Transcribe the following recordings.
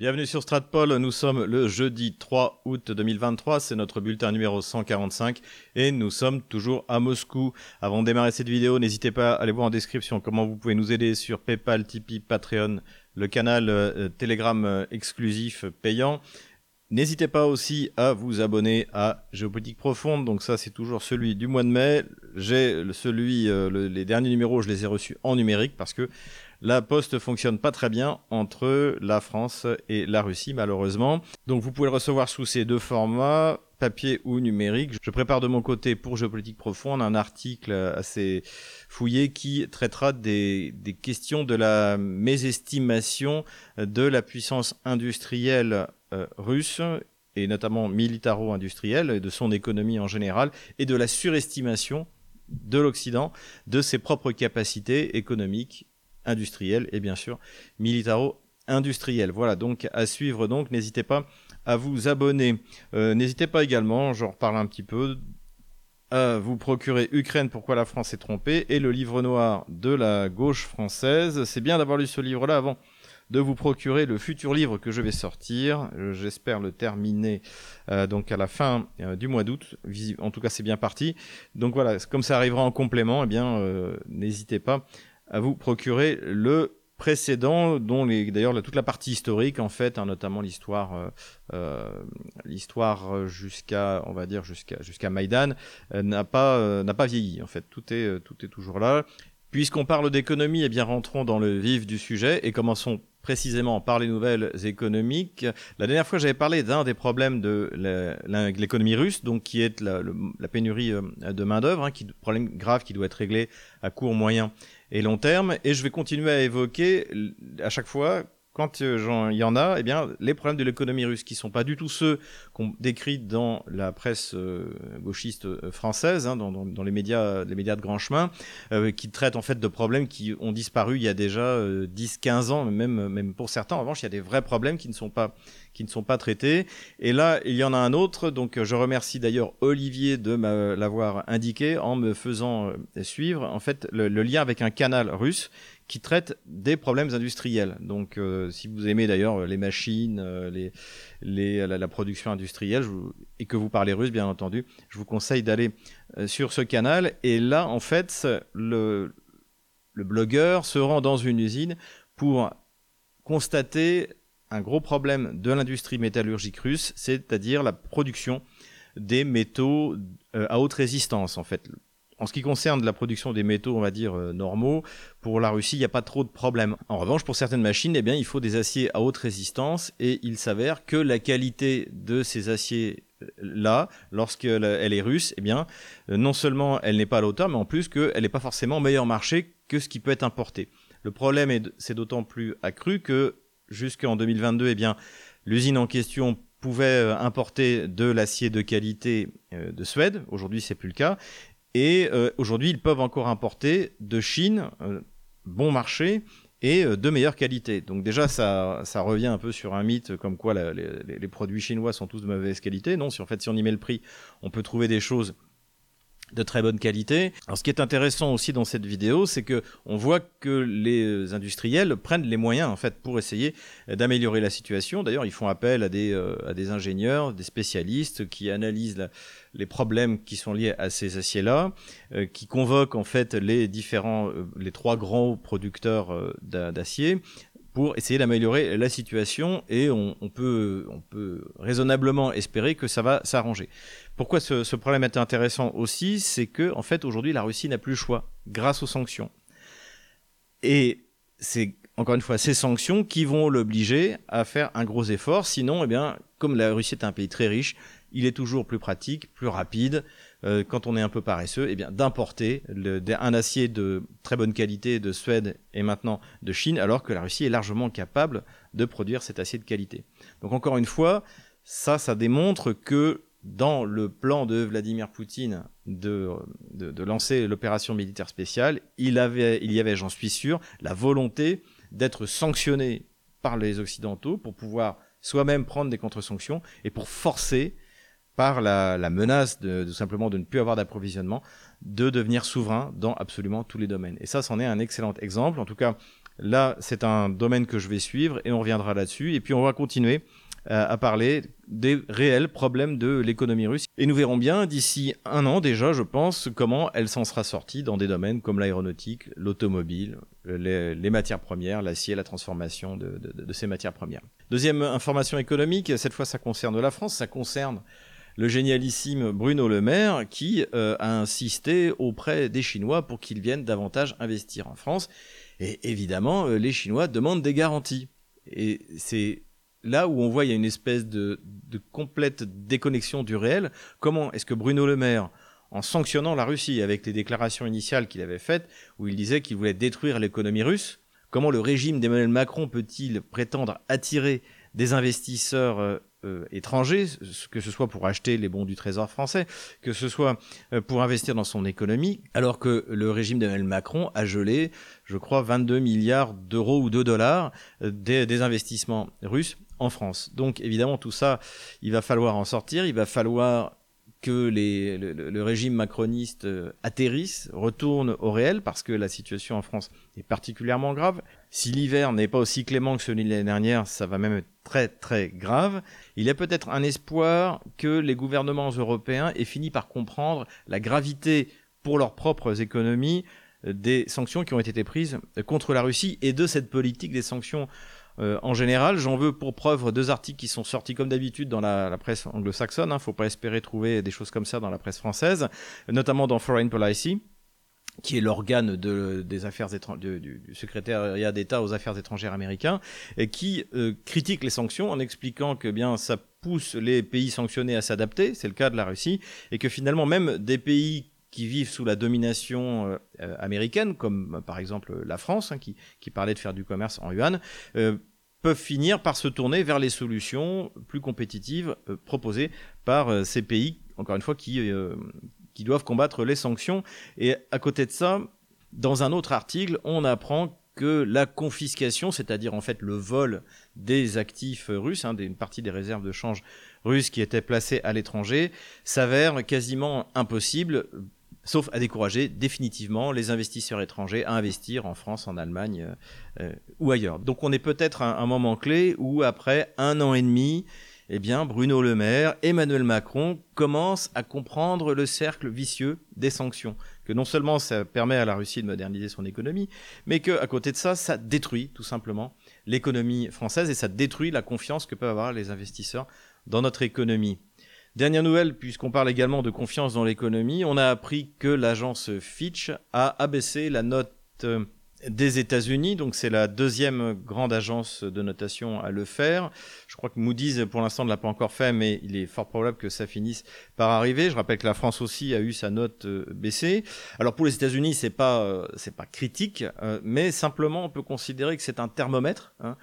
Bienvenue sur Stratpol, nous sommes le jeudi 3 août 2023, c'est notre bulletin numéro 145 et nous sommes toujours à Moscou. Avant de démarrer cette vidéo, n'hésitez pas à aller voir en description comment vous pouvez nous aider sur PayPal, Tipeee, Patreon, le canal euh, Telegram euh, exclusif payant. N'hésitez pas aussi à vous abonner à Géopolitique Profonde, donc ça c'est toujours celui du mois de mai. J'ai celui, euh, les derniers numéros, je les ai reçus en numérique parce que la poste fonctionne pas très bien entre la France et la Russie, malheureusement. Donc vous pouvez le recevoir sous ces deux formats papier ou numérique. Je prépare de mon côté pour Géopolitique Profonde un article assez fouillé qui traitera des, questions de la mésestimation de la puissance industrielle euh, russe et notamment militaro-industrielle et de son économie en général et de la surestimation de l'Occident de ses propres capacités économiques industriel et bien sûr militaro-industriel. Voilà donc à suivre donc, n'hésitez pas à vous abonner. Euh, n'hésitez pas également, j'en reparle un petit peu, à vous procurer Ukraine, pourquoi la France est trompée, et le livre noir de la gauche française. C'est bien d'avoir lu ce livre-là avant de vous procurer le futur livre que je vais sortir. Euh, j'espère le terminer euh, donc à la fin du mois d'août. En tout cas, c'est bien parti. Donc voilà, comme ça arrivera en complément, eh bien, n'hésitez pas à vous procurer le précédent, dont d'ailleurs toute la partie historique en fait, hein, notamment l'histoire, euh, euh, l'histoire jusqu'à, on va dire jusqu'à jusqu'à Maïdan, euh, n'a pas pas vieilli en fait. Tout est tout est toujours là. Puisqu'on parle d'économie, eh bien rentrons dans le vif du sujet et commençons précisément par les nouvelles économiques. La dernière fois, j'avais parlé d'un des problèmes de l'économie russe, donc qui est la, pénurie de main d'œuvre, hein, problème grave qui doit être réglé à court, moyen et long terme. Et je vais continuer à évoquer à chaque fois quand euh, il y en a, eh bien, les problèmes de l'économie russe, qui sont pas du tout ceux qu'on décrit dans la presse euh, gauchiste euh, française, hein, dans, les médias, les médias de grand chemin, qui traitent en fait de problèmes qui ont disparu il y a déjà 10-15 ans, même, pour certains. En revanche, il y a des vrais problèmes qui ne sont pas ne traités. Et là, il y en a un autre. Donc, je remercie d'ailleurs Olivier de l'avoir indiqué en me faisant suivre en fait le lien avec un canal russe qui traite des problèmes industriels. Donc, euh, si vous aimez d'ailleurs les machines, euh, la, production industrielle, et que vous parlez russe, bien entendu, je vous conseille d'aller euh, sur ce canal. Et là, en fait, le, le blogueur se rend dans une usine pour constater un gros problème de l'industrie métallurgique russe, c'est-à-dire la production des métaux à haute résistance, en fait en ce qui concerne la production des métaux, on va dire euh, normaux, pour la Russie, il n'y a pas trop de problèmes. En revanche, pour certaines machines, eh il faut des aciers à haute résistance et il s'avère que la qualité de ces aciers euh, là, lorsqu'elle est russe, eh bien, euh, non seulement elle n'est pas à l'auteur, mais en plus qu'elle n'est pas forcément meilleur marché que ce qui peut être importé. Le problème est, c'est d'autant plus accru que jusqu'en 2022, eh bien, l'usine en question pouvait importer de l'acier de qualité de Suède. Aujourd'hui, c'est plus le cas. Et euh, aujourd'hui, ils peuvent encore importer de Chine, euh, bon marché, et euh, de meilleure qualité. Donc déjà, ça, revient un peu sur un mythe comme quoi les, les, produits chinois sont tous de mauvaise qualité. Non, si en fait, si on y met le prix, on peut trouver des choses de très bonne qualité. Alors ce qui est intéressant aussi dans cette vidéo, c'est que on voit que les industriels prennent les moyens en fait pour essayer d'améliorer la situation. D'ailleurs, ils font appel à des euh, ingénieurs, des spécialistes qui analysent les problèmes qui sont liés à ces aciers-là, euh, qui convoquent en fait les différents euh, les trois grands producteurs d'acier pour essayer d'améliorer la situation et on, peut, on peut raisonnablement espérer que ça va s'arranger. Pourquoi ce, problème est intéressant aussi, c'est que en fait aujourd'hui la Russie n'a plus le choix grâce aux sanctions. Et c'est encore une fois ces sanctions qui vont l'obliger à faire un gros effort. Sinon, eh bien, comme la Russie est un pays très riche, il est toujours plus pratique, plus rapide, euh, quand on est un peu paresseux, eh d'importer un acier de très bonne qualité de Suède et maintenant de Chine, alors que la Russie est largement capable de produire cet acier de qualité. Donc encore une fois, ça, ça démontre que dans le plan de Vladimir Poutine de, lancer l'opération militaire spéciale, il y avait, j'en suis sûr, la volonté d'être sanctionné par les Occidentaux pour pouvoir soi-même prendre des contre-sanctions et pour forcer par la, menace de, simplement de ne plus avoir d'approvisionnement, de devenir souverain dans absolument tous les domaines. Et ça, c'en est un excellent exemple. En tout cas, Là, c'est un domaine que je vais suivre et on reviendra là-dessus. Et puis on va continuer à parler des réels problèmes de l'économie russe. Et nous verrons bien d'ici un an déjà, je pense, comment elle s'en sera sortie dans des domaines comme l'aéronautique, l'automobile, les, matières premières, l'acier, la transformation de, ces matières premières. Deuxième information économique, cette fois ça concerne la France, ça concerne le génialissime Bruno Le Maire qui euh, a insisté auprès des Chinois pour qu'ils viennent davantage investir en France. Et évidemment, euh, les Chinois demandent des garanties. Et c'est là où on voit il y a une espèce de, complète déconnexion du réel. Comment est-ce que Bruno Le Maire, en sanctionnant la Russie avec les déclarations initiales qu'il avait faites, où il disait qu'il voulait détruire l'économie russe, comment le régime d'Emmanuel Macron peut-il prétendre attirer des investisseurs euh, euh, étrangers, que ce soit pour acheter les bons du Trésor français, que ce soit euh, pour investir dans son économie, alors que le régime d'Emmanuel Macron a gelé, je crois, 22 milliards d'euros ou de dollars des investissements russes en France. Donc évidemment, tout ça, il va falloir en sortir, il va falloir que les, le, régime macroniste atterrisse, retourne au réel, parce que la situation en France est particulièrement grave. Si l'hiver n'est pas aussi clément que celui de l'année dernière, ça va même être très très grave. Il y a peut-être un espoir que les gouvernements européens aient fini par comprendre la gravité pour leurs propres économies euh, des sanctions qui ont été prises contre la Russie et de cette politique des sanctions euh, en général, j'en veux pour preuve deux articles qui sont sortis comme d'habitude dans la, presse anglo-saxonne. Il hein. ne faut pas espérer trouver des choses comme ça dans la presse française, notamment dans Foreign Policy qui est l'organe des affaires du, du, secrétariat d'État aux affaires étrangères américains, et qui euh, critique les sanctions en expliquant que bien ça pousse les pays sanctionnés à s'adapter, c'est le cas de la Russie, et que finalement même des pays qui vivent sous la domination euh, américaine, comme par exemple la France, hein, qui, qui, parlait de faire du commerce en yuan, peuvent finir par se tourner vers les solutions plus compétitives euh, proposées par euh, ces pays, encore une fois, qui, euh, doivent combattre les sanctions. Et à côté de ça, dans un autre article, on apprend que la confiscation, c'est-à-dire en fait le vol des actifs russes, hein, une partie des réserves de change russes qui étaient placées à l'étranger, s'avère quasiment impossible sauf à décourager définitivement les investisseurs étrangers à investir en France, en Allemagne euh, euh, ou ailleurs. Donc on est peut-être à un, moment clé où après un an et demi, eh bien Bruno Le Maire, Emmanuel Macron commencent à comprendre le cercle vicieux des sanctions. Que non seulement ça permet à la Russie de moderniser son économie, mais que à côté de ça, ça détruit tout simplement l'économie française et ça détruit la confiance que peuvent avoir les investisseurs dans notre économie. Dernière nouvelle, puisqu'on parle également de confiance dans l'économie, on a appris que l'agence Fitch a abaissé la note euh, des États-Unis. Donc c'est la deuxième grande agence de notation à le faire. Je crois que Moody's pour l'instant ne l'a pas encore fait, mais il est fort probable que ça finisse par arriver. Je rappelle que la France aussi a eu sa note euh, baissée. Alors pour les États-Unis, c'est pas euh, c'est pas critique, euh, mais simplement on peut considérer que c'est un thermomètre, hein,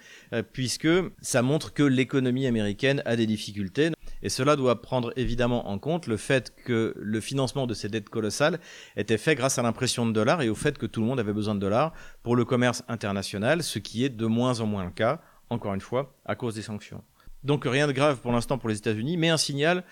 puisque ça montre que l'économie américaine a des difficultés. Et cela doit prendre évidemment en compte le fait que le financement de ces dettes colossales était fait grâce à l'impression de dollars et au fait que tout le monde avait besoin de dollars pour le commerce international, ce qui est de moins en moins le cas, encore une fois, à cause des sanctions. Donc rien de grave pour l'instant pour les États-Unis, mais un signal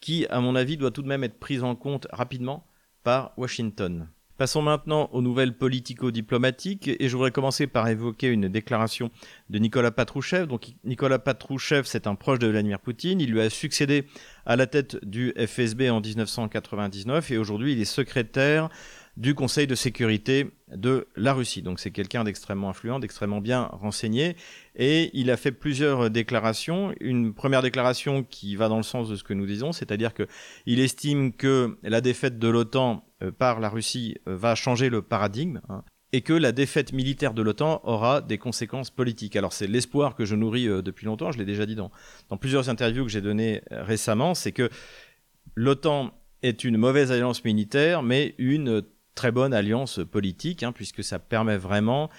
qui, à mon avis, doit tout de même être pris en compte rapidement par Washington. Passons maintenant aux nouvelles politico-diplomatiques et je voudrais commencer par évoquer une déclaration de Nicolas Patrouchev. Donc Nicolas Patrouchev, c'est un proche de Vladimir Poutine. Il lui a succédé à la tête du FSB en 1999 et aujourd'hui il est secrétaire du Conseil de sécurité de la Russie. Donc c'est quelqu'un d'extrêmement influent, d'extrêmement bien renseigné. Et il a fait plusieurs déclarations. Une première déclaration qui va dans le sens de ce que nous disons, c'est-à-dire qu'il estime que la défaite de l'OTAN par la Russie euh, va changer le paradigme. Hein, et que la défaite militaire de l'OTAN aura des conséquences politiques. Alors c'est l'espoir que je nourris euh, depuis longtemps, je l'ai déjà dit dans, dans plusieurs interviews que j'ai données récemment, c'est que l'OTAN est une mauvaise alliance militaire, mais une très bonne alliance politique, hein, puisque ça permet vraiment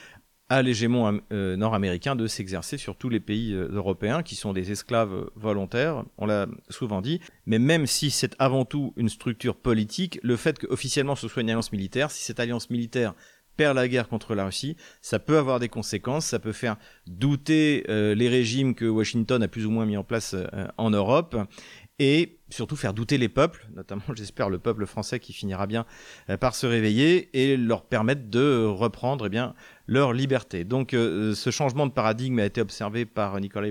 à l'hégémon euh, nord-américain de s'exercer sur tous les pays euh, européens qui sont des esclaves volontaires, on l'a souvent dit. Mais même si c'est avant tout une structure politique, le fait qu'officiellement ce soit une alliance militaire, si cette alliance militaire perd la guerre contre la Russie, ça peut avoir des conséquences, ça peut faire douter euh, les régimes que Washington a plus ou moins mis en place en Europe, et surtout faire douter les peuples, notamment j'espère le peuple français qui finira bien par se réveiller et leur permettre de reprendre eh bien leur liberté. Donc euh, ce changement de paradigme a été observé par Nicolas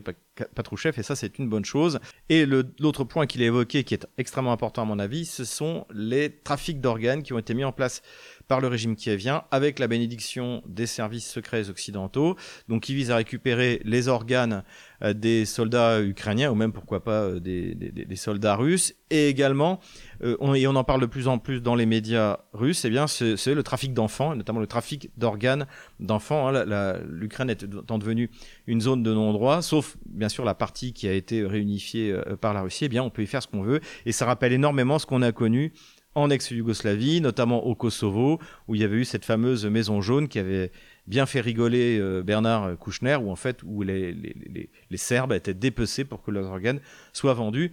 Patrouchev et ça c'est une bonne chose. Et l'autre point qu'il a évoqué qui est extrêmement important à mon avis, ce sont les trafics d'organes qui ont été mis en place par le régime qui vient avec la bénédiction des services secrets occidentaux, donc qui vise à récupérer les organes euh, des soldats ukrainiens ou même pourquoi pas euh, des, soldats russes et également euh, on, et on en parle de plus en plus dans les médias russes, eh bien c'est le trafic d'enfants, notamment le trafic d'organes d'enfants. Hein. L'Ukraine est devenue une zone de non-droit, sauf bien sûr la partie qui a été réunifiée par la Russie. Eh bien on peut y faire ce qu'on veut et ça rappelle énormément ce qu'on a connu en ex-Yougoslavie, notamment au Kosovo, où il y avait eu cette fameuse maison jaune qui avait bien fait rigoler euh, Bernard Kouchner, où en fait où les, Serbes étaient dépecés pour que leurs organes soient vendus.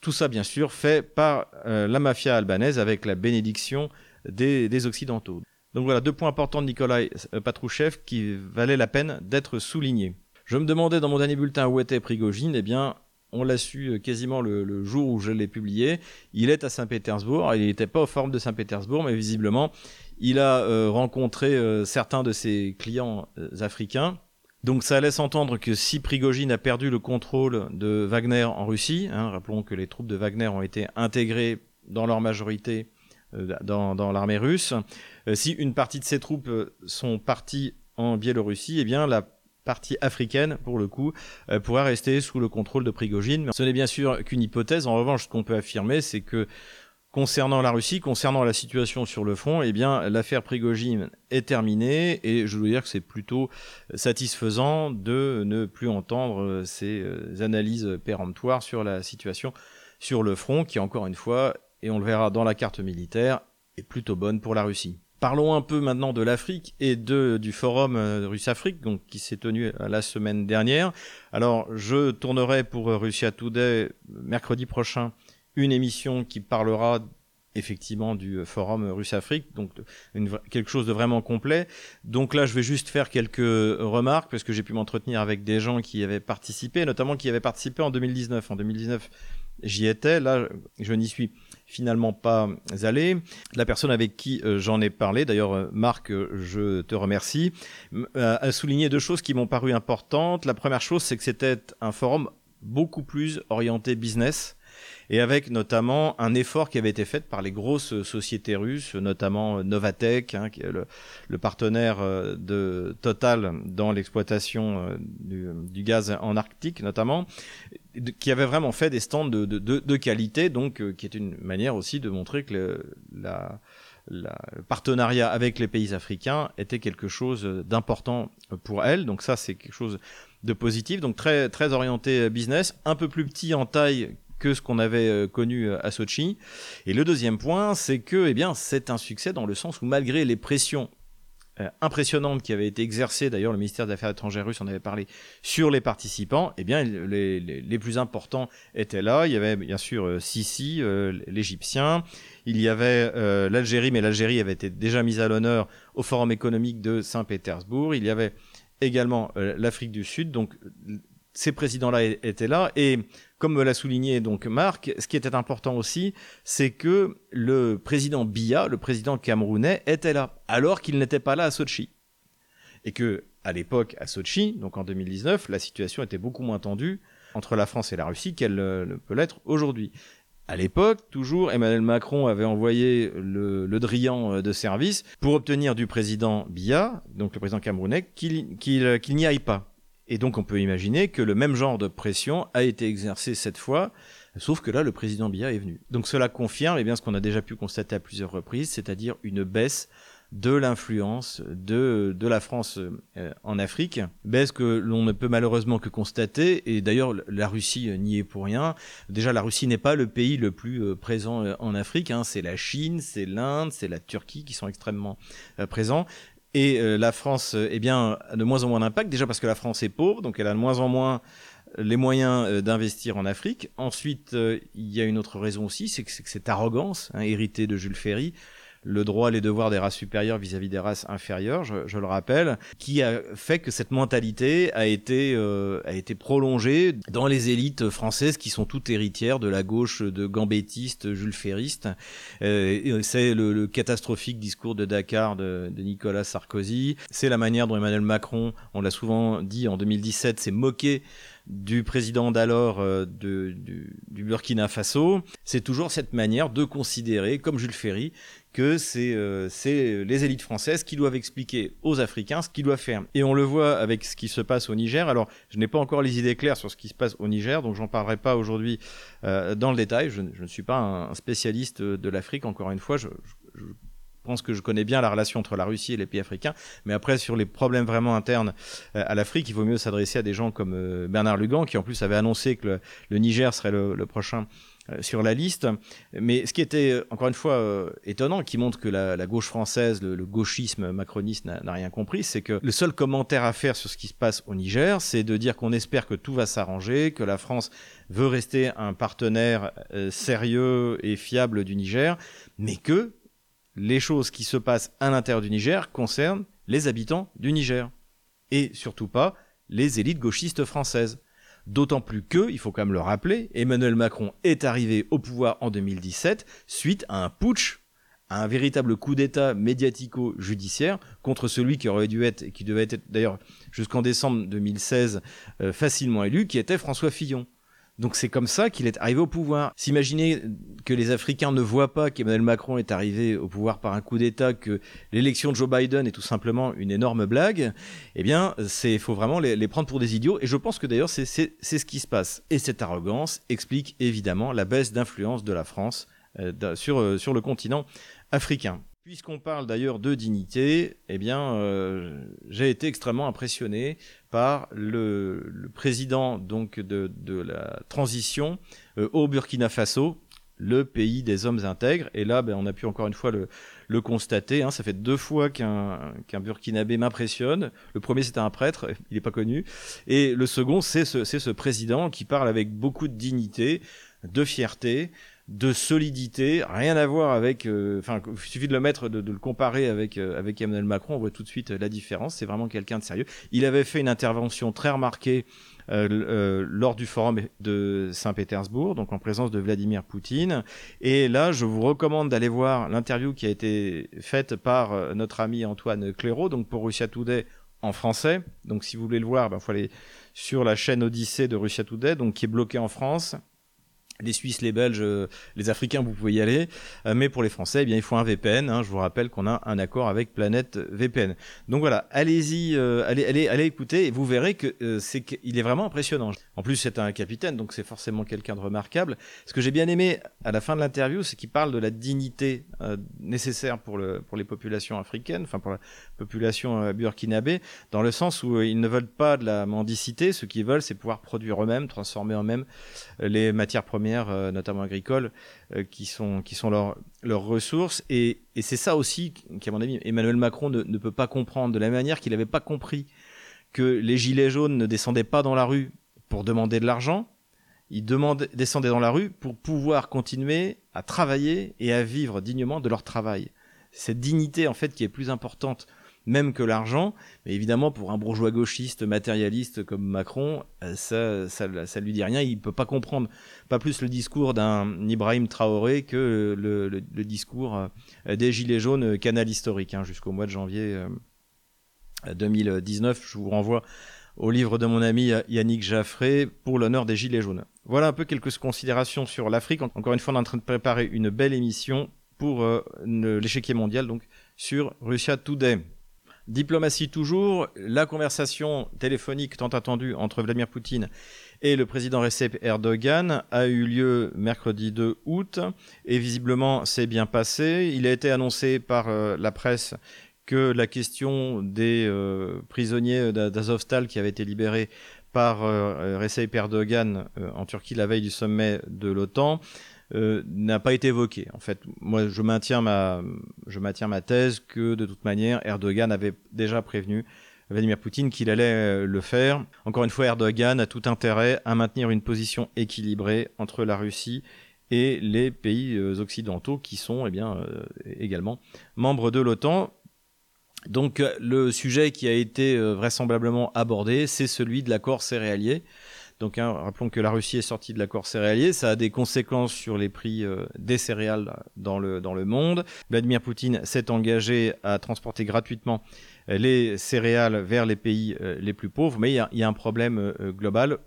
Tout ça, bien sûr, fait par euh, la mafia albanaise avec la bénédiction des, des, Occidentaux. Donc voilà, deux points importants de Nikolai euh, Patrouchev qui valaient la peine d'être soulignés. Je me demandais dans mon dernier bulletin où était Prigogine, eh bien, on l'a su euh, quasiment le, jour où je l'ai publié. Il est à Saint-Pétersbourg. Il n'était pas aux formes de Saint-Pétersbourg, mais visiblement, il a euh, rencontré euh, certains de ses clients africains. Donc ça laisse entendre que si Prigogine a perdu le contrôle de Wagner en Russie, hein, rappelons que les troupes de Wagner ont été intégrées dans leur majorité dans, l'armée russe, si une partie de ces troupes sont parties en Biélorussie, eh bien la partie africaine, pour le coup, euh, pourrait rester sous le contrôle de Prigogine. Ce n'est bien sûr qu'une hypothèse. En revanche, ce qu'on peut affirmer, c'est que concernant la Russie, concernant la situation sur le front, eh bien, l'affaire Prigogine est terminée et je veux dire que c'est plutôt satisfaisant de ne plus entendre ces euh, analyses péremptoires sur la situation sur le front qui, encore une fois, et on le verra dans la carte militaire, est plutôt bonne pour la Russie. Parlons un peu maintenant de l'Afrique et du forum euh, Russe-Afrique, donc qui s'est tenu euh, la semaine dernière. Alors, je tournerai pour euh, Russia Today mercredi prochain une émission qui parlera effectivement du forum Russe-Afrique, donc quelque chose de vraiment complet. Donc là, je vais juste faire quelques remarques parce que j'ai pu m'entretenir avec des gens qui avaient participé, notamment qui avaient participé en 2019. En 2019, j'y étais. Là, je n'y suis finalement pas allé. La personne avec qui euh, j'en ai parlé, d'ailleurs euh, Marc, euh, je te remercie, a souligné deux choses qui m'ont paru importantes. La première chose, c'est que c'était un forum beaucoup plus orienté business et avec notamment un effort qui avait été fait par les grosses sociétés russes, notamment Novatech, hein, qui est le, partenaire de Total dans l'exploitation du, du, gaz en Arctique notamment, qui avait vraiment fait des stands de, de, de, qualité, donc euh, qui est une manière aussi de montrer que le, le partenariat avec les pays africains était quelque chose d'important pour elle. Donc ça, c'est quelque chose de positif. Donc très très orienté business, un peu plus petit en taille que ce qu'on avait euh, connu à Sochi. Et le deuxième point, c'est que eh bien c'est un succès dans le sens où malgré les pressions euh, impressionnante qui avait été exercée, d'ailleurs le ministère des Affaires étrangères russe en avait parlé, sur les participants, eh bien les plus importants étaient là. Il y avait bien sûr euh, Sisi, euh, l'Égyptien, il y avait l'Algérie, mais l'Algérie avait été déjà mise à l'honneur au Forum économique de Saint-Pétersbourg. Il y avait également l'Afrique du Sud, donc ces présidents-là étaient là et comme me l'a souligné donc Marc, ce qui était important aussi, c'est que le président Biya, le président camerounais, était là, alors qu'il n'était pas là à Sochi. Et que, à l'époque, à Sochi, donc en 2019, la situation était beaucoup moins tendue entre la France et la Russie qu'elle ne peut l'être aujourd'hui. À l'époque, toujours, Emmanuel Macron avait envoyé le, le, Drian euh, de service pour obtenir du président Biya, donc le président camerounais, qu'il n'y aille pas. Et donc on peut imaginer que le même genre de pression a été exercé cette fois, sauf que là le président Biya est venu. Donc cela confirme eh bien, ce qu'on a déjà pu constater à plusieurs reprises, c'est-à-dire une baisse de l'influence de, de la France euh, en Afrique, baisse que l'on ne peut malheureusement que constater, et d'ailleurs la Russie n'y est pour rien. Déjà la Russie n'est pas le pays le plus euh, présent euh, en Afrique, hein. c'est la Chine, c'est l'Inde, c'est la Turquie qui sont extrêmement présents. Et euh, la France, eh bien, a de moins en moins d'impact, déjà parce que la France est pauvre, donc elle a de moins en moins euh, les moyens euh, d'investir en Afrique. Ensuite, il y a une autre raison aussi, c'est que, cette arrogance, hein, héritée de Jules Ferry, le droit, les devoirs des races supérieures vis-à-vis des races inférieures, je, le rappelle, qui a fait que cette mentalité a été, euh, a été prolongée dans les élites françaises qui sont toutes héritières de la gauche de gambettistes, Jules Ferriste. Euh, c'est le, catastrophique discours de Dakar de, de Nicolas Sarkozy. C'est la manière dont Emmanuel Macron, on l'a souvent dit en 2017, s'est moqué du président d'alors euh, du, Burkina Faso, c'est toujours cette manière de considérer, comme Jules Ferry, que c'est euh, les élites françaises qui doivent expliquer aux Africains ce qu'ils doivent faire. Et on le voit avec ce qui se passe au Niger. Alors, je n'ai pas encore les idées claires sur ce qui se passe au Niger, donc j'en parlerai pas aujourd'hui euh, dans le détail. Je, ne suis pas un, spécialiste de l'Afrique, encore une fois. Pense que je connais bien la relation entre la Russie et les pays africains, mais après sur les problèmes vraiment internes euh, à l'Afrique, il vaut mieux s'adresser à des gens comme euh, Bernard Lugan, qui en plus avait annoncé que le, Niger serait le, prochain euh, sur la liste. Mais ce qui était, encore une fois, étonnant, qui montre que la, gauche française, le, gauchisme macroniste n'a rien compris, c'est que le seul commentaire à faire sur ce qui se passe au Niger, c'est de dire qu'on espère que tout va s'arranger, que la France veut rester un partenaire sérieux et fiable du Niger, mais que les choses qui se passent à l'intérieur du Niger concernent les habitants du Niger. Et surtout pas les élites gauchistes françaises. D'autant plus que, il faut quand même le rappeler, Emmanuel Macron est arrivé au pouvoir en 2017 suite à un putsch, à un véritable coup d'État médiatico-judiciaire contre celui qui aurait dû être, et qui devait être d'ailleurs jusqu'en décembre 2016 euh, facilement élu, qui était François Fillon. Donc c'est comme ça qu'il est arrivé au pouvoir. S'imaginer que les Africains ne voient pas qu'Emmanuel Macron est arrivé au pouvoir par un coup d'État, que l'élection de Joe Biden est tout simplement une énorme blague, eh bien, il faut vraiment les, prendre pour des idiots. Et je pense que d'ailleurs, c'est ce qui se passe. Et cette arrogance explique évidemment la baisse d'influence de la France euh, sur, euh, sur le continent africain. Puisqu'on parle d'ailleurs de dignité, eh bien, euh, j'ai été extrêmement impressionné par le, président donc de, la transition au Burkina Faso, le pays des hommes intègres. Et là, ben, on a pu encore une fois le, constater. Hein. ça fait deux fois qu'un Burkinabé m'impressionne. Le premier, c'était un prêtre, il n'est pas connu. Et le second, c'est ce, ce président qui parle avec beaucoup de dignité, de fierté, de solidité, rien à voir avec. Euh, enfin, il suffit de le mettre, de, le comparer avec euh, avec Emmanuel Macron, on voit tout de suite la différence. C'est vraiment quelqu'un de sérieux. Il avait fait une intervention très remarquée lors du forum de Saint-Pétersbourg, donc en présence de Vladimir Poutine. Et là, je vous recommande d'aller voir l'interview qui a été faite par notre ami Antoine Clairaut, donc pour Russia Today en français. Donc, si vous voulez le voir, il ben, faut aller sur la chaîne Odyssée de Russia Today, donc qui est bloquée en France les Suisses, les Belges, euh, les Africains, vous pouvez y aller. Euh, mais pour les Français, eh bien, il faut un VPN. Hein. Je vous rappelle qu'on a un accord avec Planète VPN. Donc voilà, allez-y, euh, allez, allez, allez écouter et vous verrez que c'est qu'il est vraiment impressionnant. En plus, c'est un capitaine, donc c'est forcément quelqu'un de remarquable. Ce que j'ai bien aimé à la fin de l'interview, c'est qu'il parle de la dignité nécessaire pour, le, pour les populations africaines, enfin pour la population burkinabé, dans le sens où ils ne veulent pas de la mendicité. Ce qu'ils veulent, c'est pouvoir produire eux-mêmes, transformer eux-mêmes les matières premières euh, notamment agricoles, euh, qui sont, leurs, ressources. Et, c'est ça aussi qu'à mon avis, Emmanuel Macron ne, peut pas comprendre, de la manière qu'il n'avait pas compris que les gilets jaunes ne descendaient pas dans la rue pour demander de l'argent, ils descendaient dans la rue pour pouvoir continuer à travailler et à vivre dignement de leur travail. Cette dignité, en fait, qui est plus importante même que l'argent. Mais évidemment, pour un bourgeois gauchiste matérialiste comme Macron, euh, ça, ça, lui dit rien. Il peut pas comprendre, pas plus le discours d'un Ibrahim Traoré que le, discours euh, des Gilets jaunes canal historique hein, jusqu'au mois de janvier 2019. Euh, Je vous renvoie au livre de mon ami Yannick Jaffré pour l'honneur des Gilets jaunes. Voilà un peu quelques considérations sur l'Afrique. Encore une fois, on est en train de préparer une belle émission pour l'échiquier mondial, donc sur Russia Today. Diplomatie toujours, la conversation téléphonique tant attendue entre Vladimir Poutine et le président Recep Erdogan a eu lieu mercredi 2 août et visiblement c'est bien passé. Il a été annoncé par euh, la presse que la question des euh, prisonniers d'Azovstal qui avaient été libérés par euh, Recep Erdogan en Turquie la veille du sommet de l'OTAN euh, n'a pas été évoqué. En fait, moi, je maintiens ma, je maintiens ma thèse que de toute manière, Erdogan avait déjà prévenu Vladimir Poutine qu'il allait euh, le faire. Encore une fois, Erdogan a tout intérêt à maintenir une position équilibrée entre la Russie et les pays occidentaux qui sont eh bien, également membres de l'OTAN. Donc le sujet qui a été vraisemblablement abordé, c'est celui de l'accord céréalier. Donc, hein, rappelons que la Russie est sortie de l'accord céréalier. Ça a des conséquences sur les prix euh, des céréales dans le, dans le monde. Vladimir Poutine s'est engagé à transporter gratuitement euh, les céréales vers les pays euh, les plus pauvres. Mais il y a, un problème global.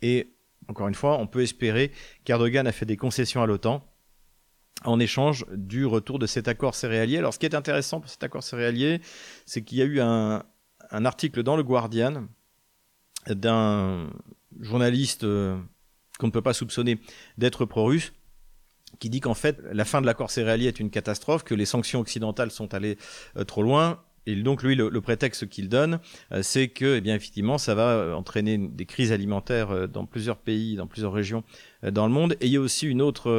Et encore une fois, on peut espérer qu'Erdogan a fait des concessions à l'OTAN en échange du retour de cet accord céréalier. Alors, ce qui est intéressant pour cet accord céréalier, c'est qu'il y a eu un article dans le Guardian d'un journaliste euh, qu'on ne peut pas soupçonner d'être pro-russe, qui dit qu'en fait, la fin de l'accord céréalier est une catastrophe, que les sanctions occidentales sont allées euh, trop loin. Et donc, lui, le, prétexte qu'il donne, euh, c'est que, eh bien, effectivement, ça va entraîner des crises alimentaires dans plusieurs pays, dans plusieurs régions dans le monde. Et il y a aussi une autre,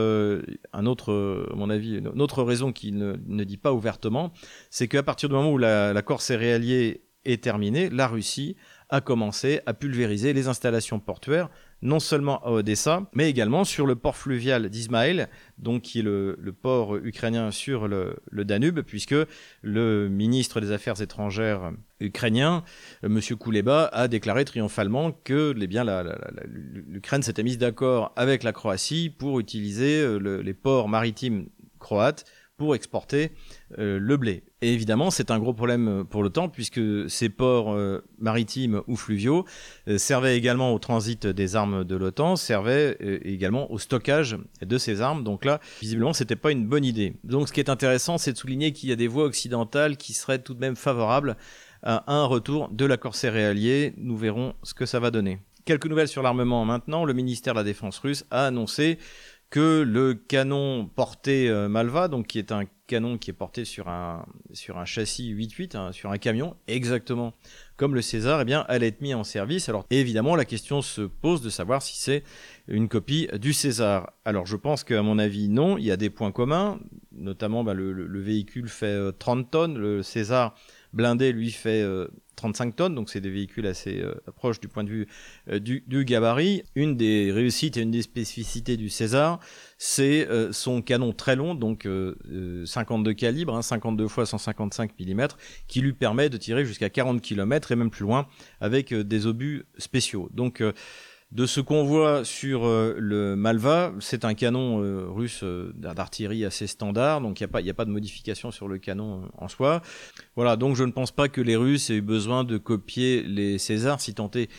un autre, à mon avis, une autre raison qu'il ne, ne, dit pas ouvertement, c'est qu'à partir du moment où l'accord céréalier est terminé, la Russie a commencé à pulvériser les installations portuaires, non seulement à Odessa, mais également sur le port fluvial d'Ismaël, donc qui est le, port ukrainien sur le, Danube, puisque le ministre des Affaires étrangères ukrainien, euh, M. Kouleba, a déclaré triomphalement que eh l'Ukraine s'était mise d'accord avec la Croatie pour utiliser euh, les ports maritimes croates pour exporter euh, le blé. Et évidemment, c'est un gros problème pour l'OTAN puisque ces ports euh, maritimes ou fluviaux euh, servaient également au transit des armes de l'OTAN, servaient également au stockage de ces armes. Donc là, visiblement, c'était pas une bonne idée. Donc ce qui est intéressant, c'est de souligner qu'il y a des voies occidentales qui seraient tout de même favorables à un retour de l'accord céréalier. Nous verrons ce que ça va donner. Quelques nouvelles sur l'armement maintenant. Le ministère de la Défense russe a annoncé que le canon porté euh, Malva, donc qui est un canon qui est porté sur un, châssis 8-8, hein, sur un camion, exactement comme le César, eh bien, allait être mis en service. Alors, évidemment, la question se pose de savoir si c'est une copie du César. Alors, je pense qu'à mon avis, non. Il y a des points communs, notamment bah, le, véhicule fait 30 euh, tonnes, le César blindé, lui, fait 35 euh, tonnes, donc c'est des véhicules assez euh, proches du point de vue euh, du, gabarit. Une des réussites et une des spécificités du César, c'est son canon très long, donc 52 calibre, 52 fois 155 mm, qui lui permet de tirer jusqu'à 40 km et même plus loin avec des obus spéciaux. Donc de ce qu'on voit sur euh, le Malva, c'est un canon euh, russe euh, d'artillerie assez standard, donc il n'y a, pas de modification sur le canon en soi. Voilà, donc je ne pense pas que les Russes aient eu besoin de copier les Césars, si tant est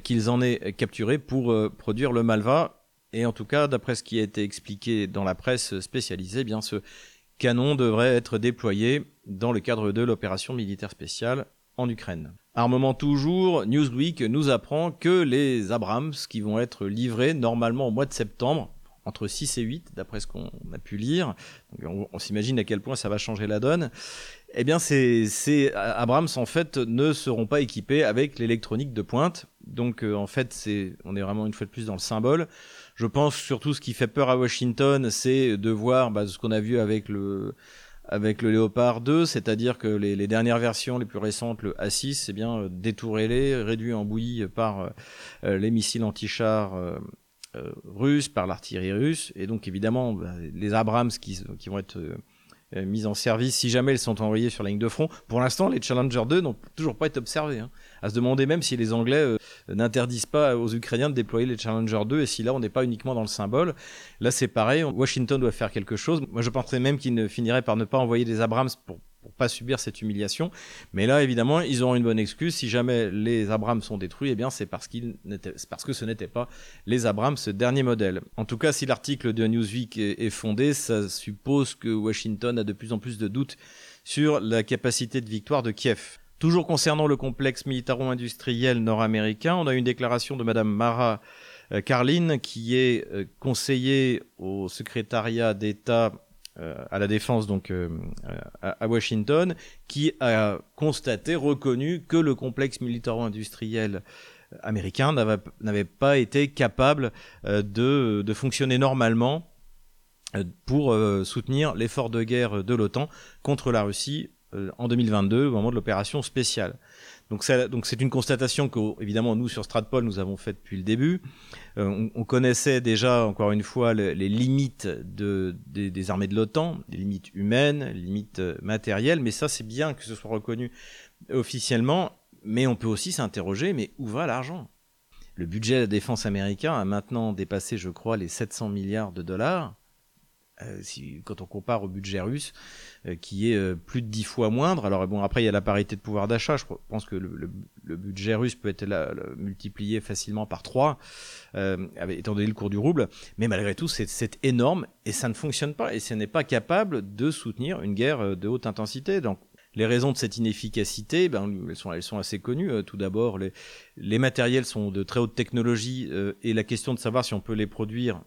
qu'ils en aient capturé pour produire le Malva. Et en tout cas, d'après ce qui a été expliqué dans la presse spécialisée, eh bien ce canon devrait être déployé dans le cadre de l'opération militaire spéciale en Ukraine. Armement toujours, Newsweek nous apprend que les Abrams qui vont être livrés normalement au mois de septembre, entre 6 et 8, d'après ce qu'on a pu lire, on, s'imagine à quel point ça va changer la donne, eh bien ces, Abrams en fait ne seront pas équipés avec l'électronique de pointe, donc euh, en fait c'est, on est vraiment une fois de plus dans le symbole. Je pense surtout ce qui fait peur à Washington, c'est de voir bah, ce qu'on a vu avec le avec le Léopard 2, c'est-à-dire que les, dernières versions les plus récentes, le A6, c'est bien euh, détouré réduit en bouillie par euh, euh, les missiles anti-chars russes, par l'artillerie russe, et donc évidemment bah, les Abrams qui, vont être mises en service si jamais elles sont envoyées sur la ligne de front. Pour l'instant, les Challenger 2 n'ont toujours pas été observés. Hein. À se demander même si les Anglais euh, n'interdisent pas aux Ukrainiens de déployer les Challenger 2 et si là on n'est pas uniquement dans le symbole. Là c'est pareil, Washington doit faire quelque chose. Moi je penserais même qu'il ne finirait par ne pas envoyer des Abrams pour pas subir cette humiliation. Mais là, évidemment, ils auront une bonne excuse. Si jamais les Abrams sont détruits, eh bien, c'est parce, que ce n'était pas les Abrams ce dernier modèle. En tout cas, si l'article de Newsweek est, fondé, ça suppose que Washington a de plus en plus de doutes sur la capacité de victoire de Kiev. Toujours concernant le complexe militaro-industriel nord-américain, on a une déclaration de Madame Mara euh, Karlin, qui est euh, conseillée au secrétariat d'État euh, à la défense donc euh, à, Washington, qui a constaté, reconnu que le complexe militaro-industriel américain n'avait pas été capable euh, de, de fonctionner normalement pour soutenir l'effort de guerre de l'OTAN contre la Russie en 2022 au moment de l'opération spéciale. Donc, c'est une constatation que, évidemment, nous sur Stratpol, nous avons fait depuis le début. Euh, on, connaissait déjà, encore une fois, les limites de, des, armées de l'OTAN, les limites humaines, les limites euh, matérielles, mais ça, c'est bien que ce soit reconnu officiellement. Mais on peut aussi s'interroger, mais où va l'argent? Le budget de la défense américain a maintenant dépassé, je crois, les 700 milliards de dollars. Euh, si, quand on compare au budget russe, euh, qui est euh, plus de dix fois moindre. Alors bon, après il y a la parité de pouvoir d'achat. Je pense que le, budget russe peut être multiplié facilement par 3, étant donné le cours du rouble. Mais malgré tout, c'est énorme et ça ne fonctionne pas et ce n'est pas capable de soutenir une guerre de haute intensité. Donc les raisons de cette inefficacité, ben, elles, sont, elles sont assez connues. Tout d'abord, les, les, matériels sont de très haute technologie et la question de savoir si on peut les produire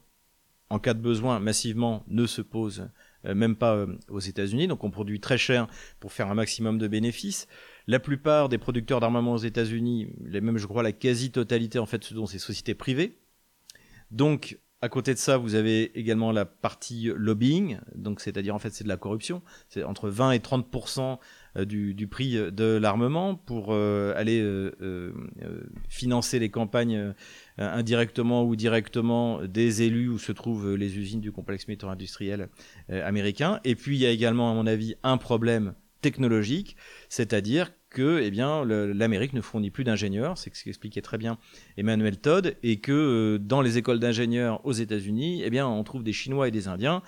en cas de besoin massivement ne se pose euh, même pas euh, aux États-Unis. Donc on produit très cher pour faire un maximum de bénéfices. La plupart des producteurs d'armement aux États-Unis, les même je crois la quasi-totalité en fait, ce sont ces sociétés privées. Donc à côté de ça, vous avez également la partie lobbying, donc c'est-à-dire en fait c'est de la corruption. C'est entre 20 et 30 euh, du, du, prix de l'armement pour euh, aller euh, financer les campagnes indirectement ou directement des élus où se trouvent les usines du complexe militaire-industriel américain. Et puis il y a également, à mon avis, un problème technologique, c'est-à-dire que eh bien l'Amérique ne fournit plus d'ingénieurs, c'est ce qu'expliquait très bien Emmanuel Todd, et que euh, dans les écoles d'ingénieurs aux États-Unis, eh bien on trouve des Chinois et des Indiens,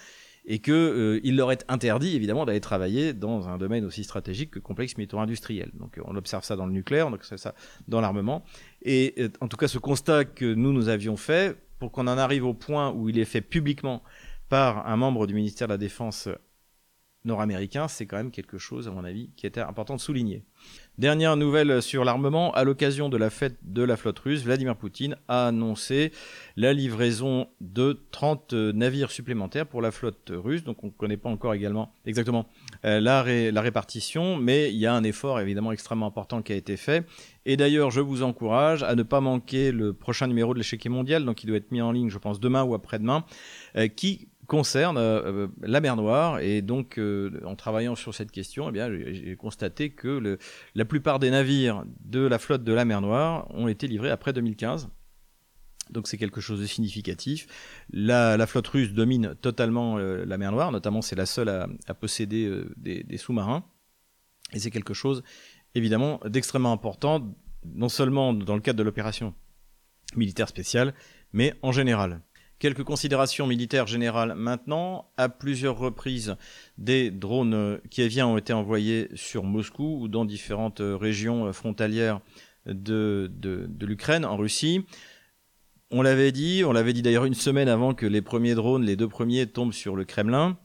et que euh, il leur est interdit évidemment d'aller travailler dans un domaine aussi stratégique que complexe militaro-industriel. Donc on observe ça dans le nucléaire, on observe ça dans l'armement, et euh, en tout cas ce constat que nous nous avions fait pour qu'on en arrive au point où il est fait publiquement par un membre du ministère de la Défense nord-américain, c'est quand même quelque chose, à mon avis, qui était important de souligner. Dernière nouvelle sur l'armement, à l'occasion de la fête de la flotte russe, Vladimir Poutine a annoncé la livraison de 30 navires supplémentaires pour la flotte russe. Donc on ne connaît pas encore également exactement euh, la, répartition, mais il y a un effort évidemment extrêmement important qui a été fait. Et d'ailleurs, je vous encourage à ne pas manquer le prochain numéro de l'échiquier mondial, donc il doit être mis en ligne, je pense, demain ou après-demain, euh, qui concerne euh, euh, la mer Noire. Et donc, euh, en travaillant sur cette question, eh j'ai constaté que la plupart des navires de la flotte de la mer Noire ont été livrés après 2015. Donc c'est quelque chose de significatif. La, flotte russe domine totalement la mer Noire, notamment c'est la seule à, posséder des sous-marins. Et c'est quelque chose évidemment d'extrêmement important, non seulement dans le cadre de l'opération militaire spéciale, mais en général. Quelques considérations militaires générales maintenant. À plusieurs reprises, des drones kieviens ont été envoyés sur Moscou ou dans différentes régions frontalières de, l'Ukraine, en Russie. On l'avait dit, on l'avait dit d'ailleurs une semaine avant que les premiers drones, les deux premiers, tombent sur le Kremlin,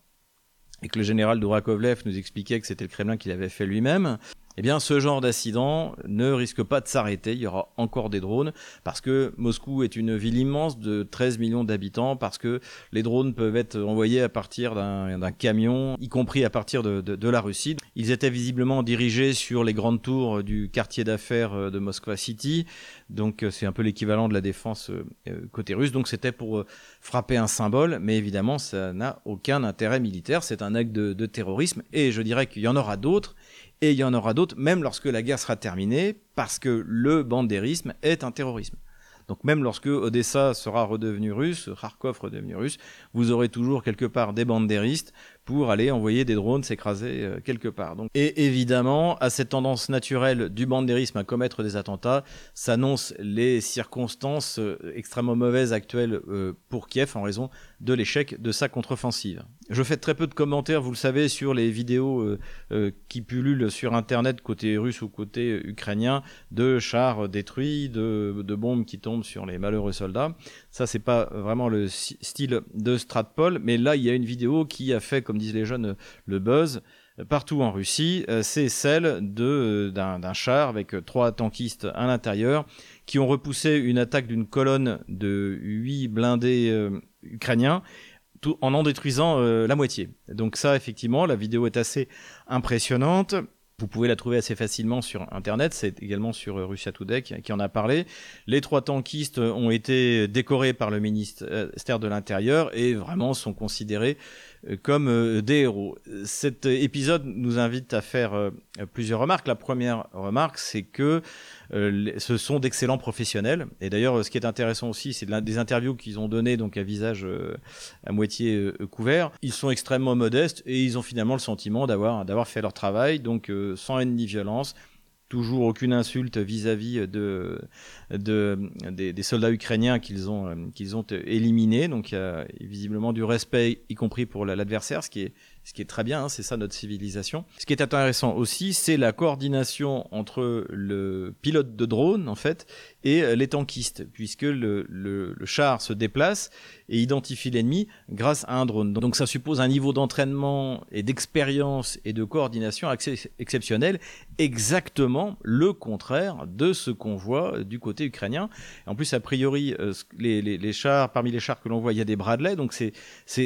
et que le général Dourakovlev nous expliquait que c'était le Kremlin qui l'avait fait lui-même eh bien ce genre d'accident ne risque pas de s'arrêter. Il y aura encore des drones parce que Moscou est une ville immense de 13 millions d'habitants, parce que les drones peuvent être envoyés à partir d'un camion, y compris à partir de, la Russie. Ils étaient visiblement dirigés sur les grandes tours du quartier d'affaires de Moskva City, donc c'est un peu l'équivalent de la défense euh, côté russe. Donc c'était pour euh, frapper un symbole, mais évidemment ça n'a aucun intérêt militaire. C'est un acte de terrorisme et je dirais qu'il y en aura d'autres et il y en aura d'autres, même lorsque la guerre sera terminée, parce que le bandérisme est un terrorisme. Donc même lorsque Odessa sera redevenu russe, Kharkov redevenu russe, vous aurez toujours quelque part des bandéristes pour aller envoyer des drones s'écraser euh, quelque part. Donc, et évidemment, à cette tendance naturelle du bandérisme à commettre des attentats, s'annoncent les circonstances euh, extrêmement mauvaises actuelles euh, pour Kiev en raison de l'échec de sa contre-offensive. Je fais très peu de commentaires, vous le savez, sur les vidéos qui pullulent sur Internet côté russe ou côté ukrainien de chars détruits, de, de bombes qui tombent sur les malheureux soldats. Ça, c'est pas vraiment le style de Stratpol, mais là, il y a une vidéo qui a fait, comme disent les jeunes, le buzz partout en Russie. Euh, c'est celle de d'un char avec trois tankistes à l'intérieur qui ont repoussé une attaque d'une colonne de huit blindés euh, ukrainiens en en détruisant euh, la moitié. Donc ça, effectivement, la vidéo est assez impressionnante. Vous pouvez la trouver assez facilement sur Internet, c'est également sur Russia Today qui en a parlé. Les trois tankistes ont été décorés par le ministère de l'Intérieur et vraiment sont considérés euh, comme euh, des héros. Cet épisode nous invite à faire euh, plusieurs remarques. La première remarque, c'est que ce sont d'excellents professionnels. Et d'ailleurs, ce qui est intéressant aussi, c'est des interviews qu'ils ont données donc à visage à moitié couvert. Ils sont extrêmement modestes et ils ont finalement le sentiment d'avoir d'avoir fait leur travail, donc sans haine ni violence toujours aucune insulte vis-à-vis de, de, des, soldats ukrainiens qu'ils ont, qu'ils ont éliminés. Donc il y a visiblement du respect, y compris pour l'adversaire, ce qui est ce qui est très bien, hein, c'est ça notre civilisation. Ce qui est intéressant aussi, c'est la coordination entre le pilote de drone, en fait, et euh, les tankistes, puisque le, le, le char se déplace et identifie l'ennemi grâce à un drone. Donc ça suppose un niveau d'entraînement et d'expérience et de coordination exceptionnel, exactement le contraire de ce qu'on voit du côté ukrainien. En plus, a priori, euh, les, chars, parmi les chars que l'on voit, il y a des Bradley, donc c'est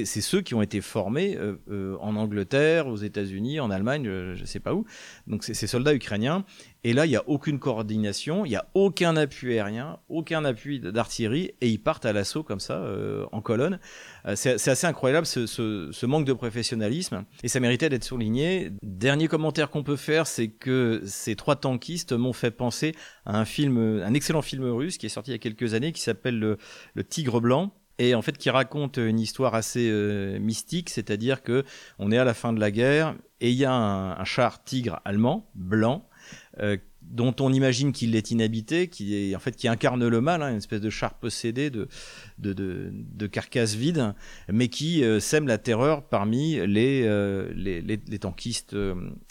ceux qui ont été formés euh, en en Angleterre, aux États-Unis, en Allemagne, je ne sais pas où. Donc c'est ces soldats ukrainiens. Et là, il n'y a aucune coordination, il n'y a aucun appui aérien, aucun appui d'artillerie, et ils partent à l'assaut comme ça, euh, en colonne. Euh, c'est assez incroyable ce, manque de professionnalisme, et ça méritait d'être souligné. Dernier commentaire qu'on peut faire, c'est que ces trois tankistes m'ont fait penser à un film, un excellent film russe qui est sorti il y a quelques années, qui s'appelle le Tigre Blanc et en fait qui raconte une histoire assez euh, mystique, c'est-à-dire que on est à la fin de la guerre et il y a un, char tigre allemand blanc euh, dont on imagine qu'il est inhabité, qui est en fait qui incarne le mal, hein, une espèce de char possédé de de, de, de carcasses vides, mais qui euh, sème la terreur parmi les les, les, les, tankistes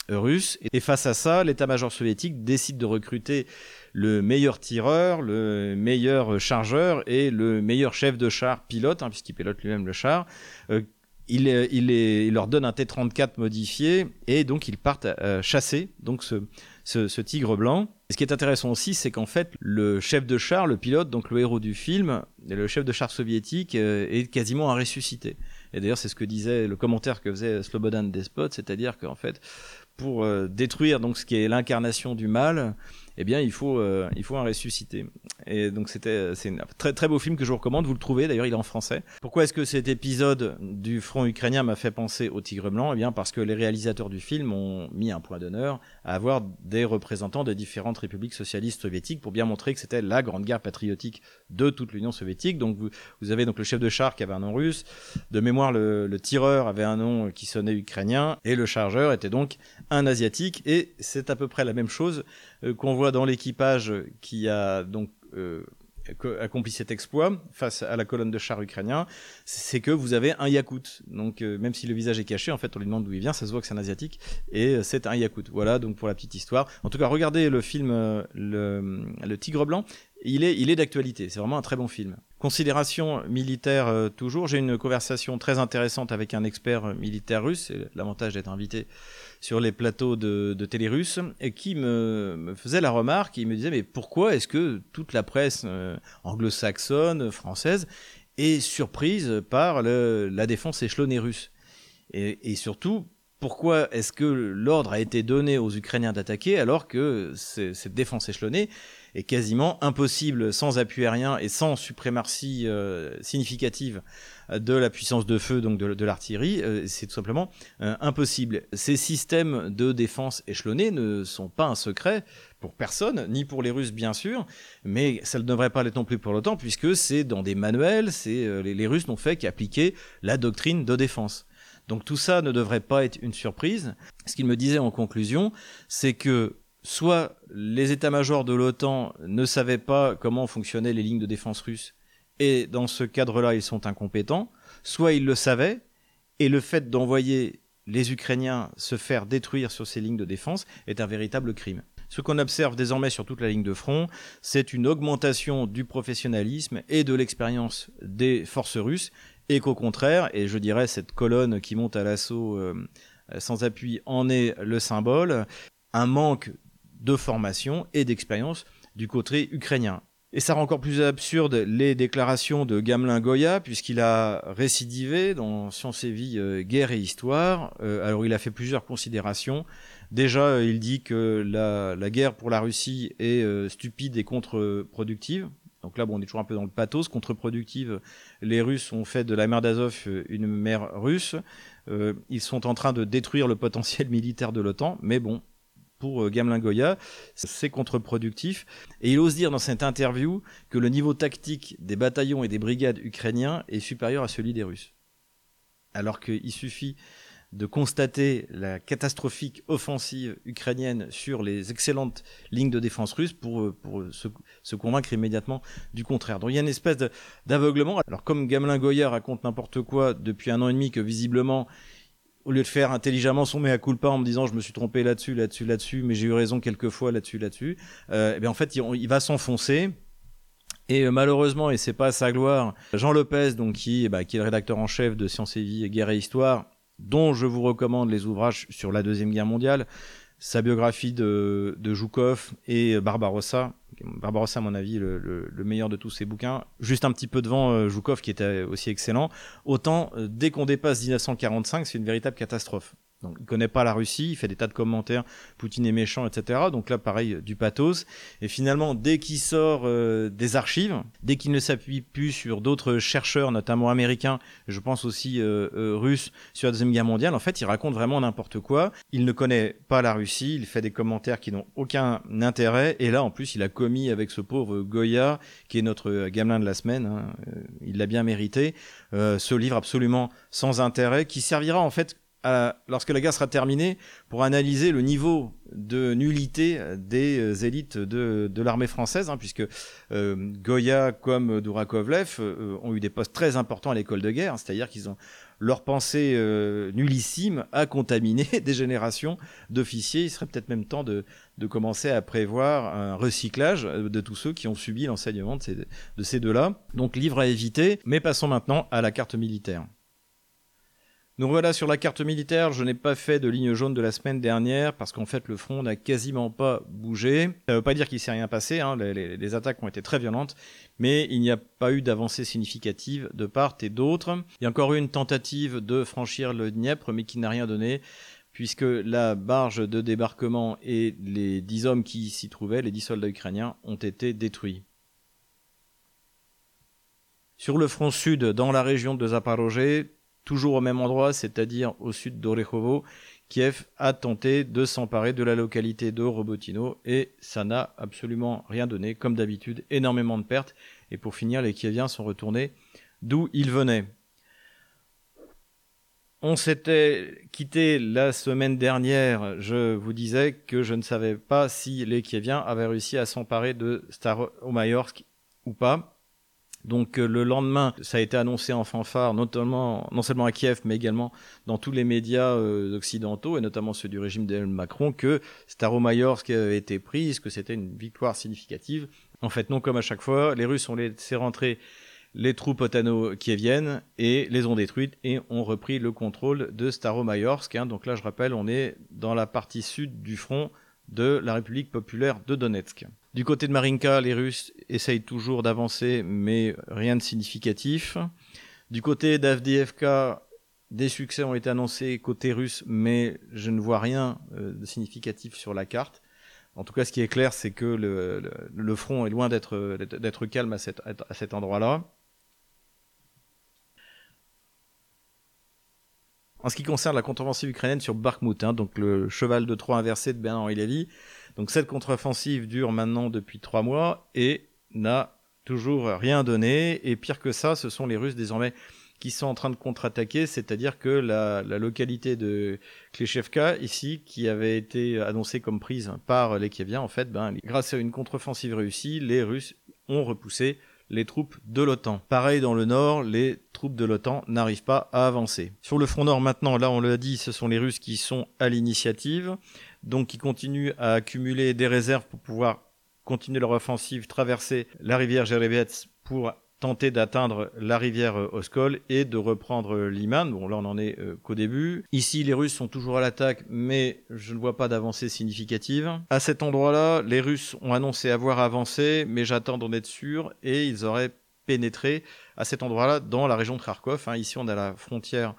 russes. Et face à ça, l'état-major soviétique décide de recruter le meilleur tireur, le meilleur chargeur et le meilleur chef de char pilote, hein, puisqu'il pilote lui-même le char. Euh, il, leur donne un T-34 modifié et donc ils partent chasser donc ce, tigre blanc. ce qui est intéressant aussi, c'est qu'en fait, le chef de char, le pilote, donc le héros du film, le chef de char soviétique, euh, est quasiment à ressusciter. Et d'ailleurs, c'est ce que disait le commentaire que faisait Slobodan Despot, c'est-à-dire qu'en fait, pour euh, détruire donc ce qui est l'incarnation du mal, eh bien, il faut, euh, il faut un ressusciter. Et donc, c'était, c'est un très, très beau film que je vous recommande. Vous le trouvez, d'ailleurs, il est en français. Pourquoi est-ce que cet épisode du front ukrainien m'a fait penser au Tigre Blanc? Eh bien, parce que les réalisateurs du film ont mis un point d'honneur à avoir des représentants des différentes républiques socialistes soviétiques pour bien montrer que c'était la grande guerre patriotique de toute l'Union soviétique. Donc, vous, vous avez donc le chef de char qui avait un nom russe. De mémoire, le, tireur avait un nom qui sonnait ukrainien. Et le chargeur était donc un asiatique. Et c'est à peu près la même chose euh, qu'on voit dans l'équipage qui a donc euh, accompli cet exploit face à la colonne de chars ukrainiens, c'est que vous avez un Yakout. Donc euh, même si le visage est caché, en fait, on lui demande d'où il vient, ça se voit que c'est un asiatique et c'est un Yakout. Voilà donc pour la petite histoire. En tout cas, regardez le film le, Tigre blanc. Il est, il est d'actualité. C'est vraiment un très bon film. Considération militaire toujours. J'ai une conversation très intéressante avec un expert militaire russe. L'avantage d'être invité sur les plateaux de, de télé russe et qui me, faisait la remarque, il me disait mais pourquoi est-ce que toute la presse euh, anglo-saxonne, française est surprise par la défense échelonnée russe? Et, et surtout pourquoi est-ce que l'ordre a été donné aux Ukrainiens d'attaquer alors que cette défense échelonnée est quasiment impossible sans appui aérien et sans suprématie euh, significative de la puissance de feu, donc de, l'artillerie, euh, c'est tout simplement euh, impossible. Ces systèmes de défense échelonnés ne sont pas un secret pour personne, ni pour les Russes bien sûr, mais ça ne devrait pas l'être non plus pour l'OTAN, puisque c'est dans des manuels, les Russes n'ont fait qu'appliquer la doctrine de défense. Donc tout ça ne devrait pas être une surprise. Ce qu'il me disait en conclusion, c'est que soit les états-majors de l'OTAN ne savaient pas comment fonctionnaient les lignes de défense russes, et dans ce cadre-là, ils sont incompétents, soit ils le savaient, et le fait d'envoyer les Ukrainiens se faire détruire sur ces lignes de défense est un véritable crime. Ce qu'on observe désormais sur toute la ligne de front, c'est une augmentation du professionnalisme et de l'expérience des forces russes, et qu'au contraire, et je dirais cette colonne qui monte à l'assaut euh, sans appui en est le symbole, un manque de formation et d'expérience du côté ukrainien. Et ça rend encore plus absurde les déclarations de Gamelin Goya, puisqu'il a récidivé dans Sciences et Vie, euh, Guerre et Histoire. Euh, alors il a fait plusieurs considérations. Déjà, il dit que la, la, guerre pour la Russie est stupide et contre-productive. Donc là, bon, on est toujours un peu dans le pathos. Contre-productive, les Russes ont fait de la mer d'Azov une mer russe. ils sont en train de détruire le potentiel militaire de l'OTAN. Mais bon, pour euh, Gamelin Goya, c'est contre-productif. Et il ose dire dans cette interview que le niveau tactique des bataillons et des brigades ukrainiens est supérieur à celui des Russes. Alors qu'il suffit de constater la catastrophique offensive ukrainienne sur les excellentes lignes de défense russes pour, euh, pour se, se, convaincre immédiatement du contraire. Donc il y a une espèce d'aveuglement. Alors comme Gamelin Goya raconte n'importe quoi depuis un an et demi que visiblement au lieu de faire intelligemment son mea culpa en me disant je me suis trompé là-dessus, là-dessus, là-dessus, mais j'ai eu raison quelquefois là-dessus, là-dessus, euh, et eh bien en fait il, va s'enfoncer. Et euh, malheureusement, et c'est pas sa gloire, Jean Lopez, donc qui, bah, qui est le rédacteur en chef de Sciences et Vie, Guerre et Histoire, dont je vous recommande les ouvrages sur la Deuxième Guerre mondiale, sa biographie de, de Joukov et Barbarossa. Barbarossa, à mon avis, le, le, meilleur de tous ses bouquins. Juste un petit peu devant euh, Joukov, qui était aussi excellent. Autant, euh, dès qu'on dépasse 1945, c'est une véritable catastrophe. Donc, il connaît pas la Russie, il fait des tas de commentaires, Poutine est méchant, etc. Donc là, pareil, du pathos. Et finalement, dès qu'il sort euh, des archives, dès qu'il ne s'appuie plus sur d'autres chercheurs, notamment américains, je pense aussi euh, euh, russes, sur la Deuxième Guerre mondiale, en fait, il raconte vraiment n'importe quoi. Il ne connaît pas la Russie, il fait des commentaires qui n'ont aucun intérêt. Et là, en plus, il a commis avec ce pauvre Goya, qui est notre gamelin de la semaine, hein, il l'a bien mérité, ce livre absolument sans intérêt, qui servira en fait lorsque la guerre sera terminée, pour analyser le niveau de nullité des euh, élites de, l'armée française, hein, puisque euh, Goya comme Dourakovlev euh, ont eu des postes très importants à l'école de guerre, c'est-à-dire qu'ils ont leur pensée nullissime a contaminé des générations d'officiers. Il serait peut-être même temps de, commencer à prévoir un recyclage de tous ceux qui ont subi l'enseignement de ces, de ces deux-là. Donc livre à éviter, mais passons maintenant à la carte militaire. Nous voilà sur la carte militaire. Je n'ai pas fait de ligne jaune de la semaine dernière parce qu'en fait le front n'a quasiment pas bougé. Ça ne veut pas dire qu'il s'est rien passé. Hein. Les, attaques ont été très violentes, mais il n'y a pas eu d'avancée significative de part et d'autre. Il y a encore eu une tentative de franchir le Dniepr, mais qui n'a rien donné puisque la barge de débarquement et les dix hommes qui s'y trouvaient, les dix soldats ukrainiens, ont été détruits. Sur le front sud, dans la région de Zaporozhye, toujours au même endroit, c'est-à-dire au sud d'Orechovo, Kiev a tenté de s'emparer de la localité de Robotino et ça n'a absolument rien donné. Comme d'habitude, énormément de pertes. Et pour finir, les Kieviens sont retournés d'où ils venaient. On s'était quitté la semaine dernière. Je vous disais que je ne savais pas si les Kieviens avaient réussi à s'emparer de Staromayorsk ou pas. Donc euh, le lendemain, ça a été annoncé en fanfare, notamment, non seulement à Kiev, mais également dans tous les médias euh, occidentaux, et notamment ceux du régime d'Emmanuel Macron, que Staromayorsk avait été prise, que c'était une victoire significative. En fait, non comme à chaque fois, les Russes ont laissé rentrer les troupes otano-kieviennes et les ont détruites et ont repris le contrôle de Staromayorsk. Hein. Donc là, je rappelle, on est dans la partie sud du front de la République populaire de Donetsk. Du côté de Marinka, les Russes essayent toujours d'avancer, mais rien de significatif. Du côté d'Avdiivka, des succès ont été annoncés côté russe, mais je ne vois rien euh, de significatif sur la carte. En tout cas, ce qui est clair, c'est que le, front est loin d'être calme à cet endroit-là. En ce qui concerne la contre-offensive ukrainienne sur Bakhmut, hein, donc le cheval de Troie inversé de Bernard-Henri Lévy, donc cette contre-offensive dure maintenant depuis trois mois et n'a toujours rien donné. Et pire que ça, ce sont les Russes désormais qui sont en train de contre-attaquer, c'est-à-dire que la, localité de Kleshevka, ici, qui avait été annoncée comme prise par les Kieviens, en fait, ben, grâce à une contre-offensive réussie, les Russes ont repoussé les troupes de l'OTAN. Pareil dans le nord, les troupes de l'OTAN n'arrivent pas à avancer. Sur le front nord maintenant, là on l'a dit, ce sont les Russes qui sont à l'initiative, donc qui continuent à accumuler des réserves pour pouvoir continuer leur offensive, traverser la rivière Jerevets pour tenter d'atteindre la rivière Oskol et de reprendre Liman. Bon, là, on en est qu'au début. Ici, les Russes sont toujours à l'attaque, mais je ne vois pas d'avancée significative. À cet endroit-là, les Russes ont annoncé avoir avancé, mais j'attends d'en être sûr, et ils auraient pénétré à cet endroit-là dans la région de Kharkov. Hein. Ici, on a la frontière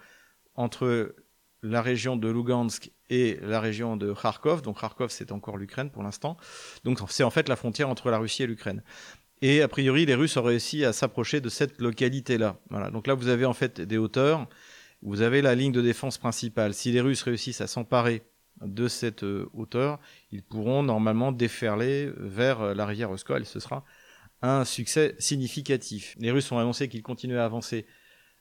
entre la région de Lugansk et la région de Kharkov. Donc Kharkov, c'est encore l'Ukraine pour l'instant. Donc c'est en fait la frontière entre la Russie et l'Ukraine. Et a priori, les Russes ont réussi à s'approcher de cette localité-là. Donc là, vous avez en fait des hauteurs. Vous avez la ligne de défense principale. Si les Russes réussissent à s'emparer de cette euh, hauteur, ils pourront normalement déferler vers euh, la rivière Oskol et ce sera un succès significatif. Les Russes ont annoncé qu'ils continuaient à avancer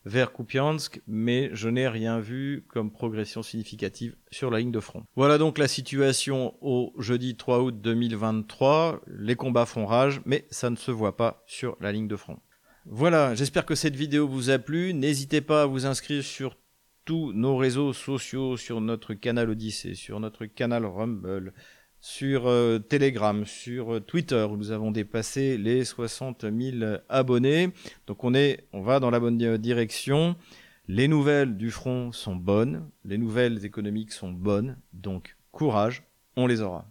vers Kupiansk, mais je n'ai rien vu comme progression significative sur la ligne de front. Voilà donc la situation au jeudi 3 août 2023. Les combats font rage, mais ça ne se voit pas sur la ligne de front. Voilà, j'espère que cette vidéo vous a plu. N'hésitez pas à vous inscrire sur tous nos réseaux sociaux, sur notre canal Odyssey, sur notre canal Rumble, sur euh, Telegram, sur euh, Twitter, où nous avons dépassé les 60 000 abonnés. Donc on, est, on va dans la bonne direction. Les nouvelles du front sont bonnes, les nouvelles économiques sont bonnes, donc courage, on les aura.